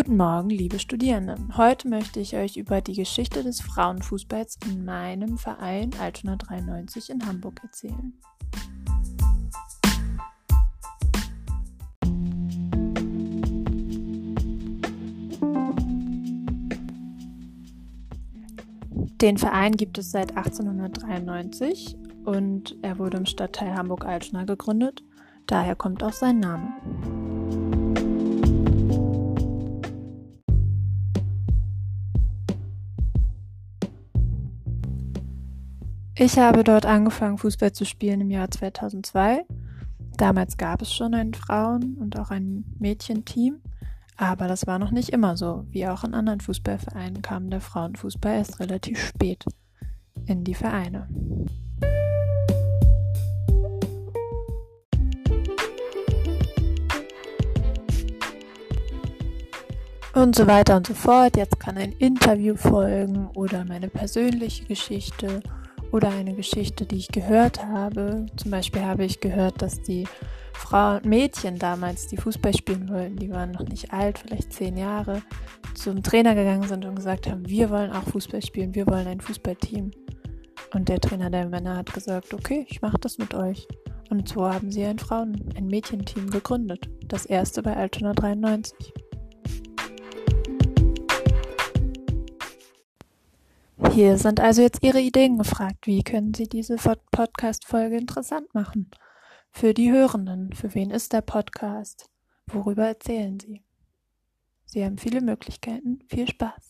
Guten Morgen, liebe Studierenden. Heute möchte ich euch über die Geschichte des Frauenfußballs in meinem Verein Altona 93 in Hamburg erzählen. Den Verein gibt es seit 1893 und er wurde im Stadtteil Hamburg-Altona gegründet. Daher kommt auch sein Name. Ich habe dort angefangen, Fußball zu spielen im Jahr 2002. Damals gab es schon ein Frauen- und auch ein Mädchenteam, aber das war noch nicht immer so. Wie auch in anderen Fußballvereinen kam der Frauenfußball erst relativ spät in die Vereine. Und so weiter und so fort. Jetzt kann ein Interview folgen oder meine persönliche Geschichte oder eine Geschichte, die ich gehört habe. Zum Beispiel habe ich gehört, dass die Frauen, Mädchen damals, die Fußball spielen wollten, die waren noch nicht alt, vielleicht zehn Jahre, zum Trainer gegangen sind und gesagt haben, wir wollen auch Fußball spielen, wir wollen ein Fußballteam. Und der Trainer der Männer hat gesagt, okay, ich mache das mit euch. Und so haben sie ein Frauen-, ein Mädchenteam gegründet. Das erste bei Altona 93. Hier sind also jetzt Ihre Ideen gefragt. Wie können Sie diese Podcast-Folge interessant machen? Für die Hörenden. Für wen ist der Podcast? Worüber erzählen Sie? Sie haben viele Möglichkeiten. Viel Spaß.